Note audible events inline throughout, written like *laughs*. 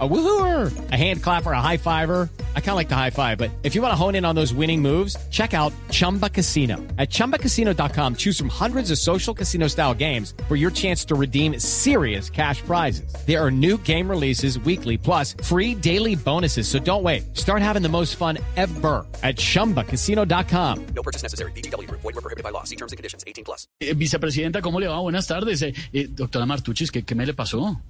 A woohooer, a hand clapper, a high fiver. I kind of like the high five, but if you want to hone in on those winning moves, check out Chumba Casino. At ChumbaCasino.com, choose from hundreds of social casino style games for your chance to redeem serious cash prizes. There are new game releases weekly, plus free daily bonuses. So don't wait. Start having the most fun ever at ChumbaCasino.com. No purchase necessary. BGW. Void were prohibited by law. See terms and conditions. 18 plus. Eh, vicepresidenta, ¿cómo le va? Buenas tardes. Eh, eh, doctora Martuchis, ¿qué, ¿qué me le pasó?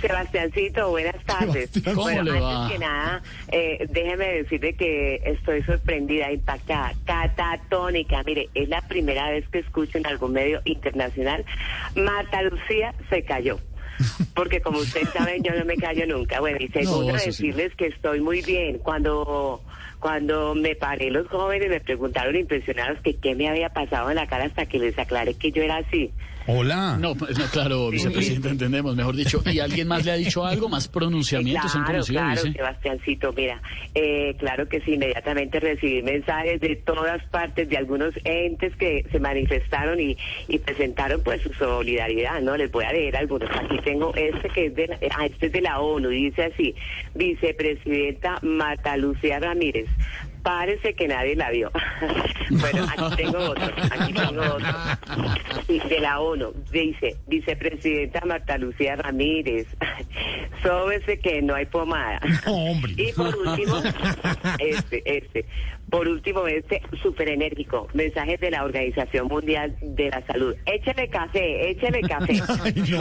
Sebastiancito, buenas tardes. ¿cómo bueno, le antes que nada, eh, déjeme decirle que estoy sorprendida, impactada, catatónica. Mire, es la primera vez que escucho en algún medio internacional, Marta Lucía se cayó. Porque como ustedes saben, yo no me callo nunca. Bueno, y *laughs* segundo, sí. decirles que estoy muy bien. Cuando cuando me paré, los jóvenes me preguntaron impresionados que qué me había pasado en la cara hasta que les aclaré que yo era así. Hola. No, pues, no, claro, vicepresidenta, entendemos, mejor dicho. ¿Y alguien más le ha dicho algo? ¿Más pronunciamientos han Claro, conocido, claro, dice? Sebastiancito, mira, eh, claro que sí, inmediatamente recibí mensajes de todas partes, de algunos entes que se manifestaron y, y presentaron pues su solidaridad, ¿no? Les voy a leer algunos. Aquí tengo este que es de, la- ah, este es de la ONU, dice así, vicepresidenta Marta Lucía Ramírez. Parece que nadie la vio. *laughs* bueno, aquí tengo otro, aquí tengo otro. De la ONU, dice, vicepresidenta Marta Lucía Ramírez, *laughs* sóbese que no hay pomada. No, hombre. Y por último, este, este, por último, este súper enérgico, mensajes de la Organización Mundial de la Salud. Échele café, échele café. *laughs* Ay, no.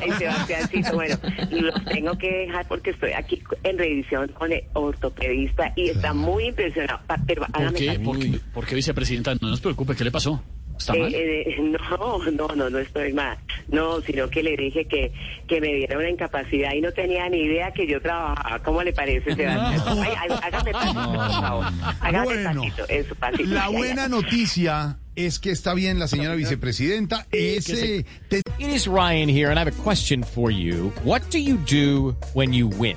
Ay, Sebastiancito, bueno, los tengo que dejar porque estoy aquí en revisión con el ortopedista y está muy impresionado. Pa- Pero ¿Por qué? ¿Por qué? ¿Por qué, vicepresidenta? No nos preocupe, ¿qué le pasó? ¿Está Eh, mal? eh, no, no, no, no estoy mal. No, sino que le dije que, que me diera una incapacidad y no tenía ni idea que yo trabajaba. ¿Cómo le parece, *laughs* Sebastián? Ay, ay, hágame pasito, por favor. Hágame Bueno, pasito, eso, pasito. la ay, buena ay. noticia es que está bien la señora vicepresidenta. Ese te- It is Ryan here, and I have a question for you. What do you do when you win?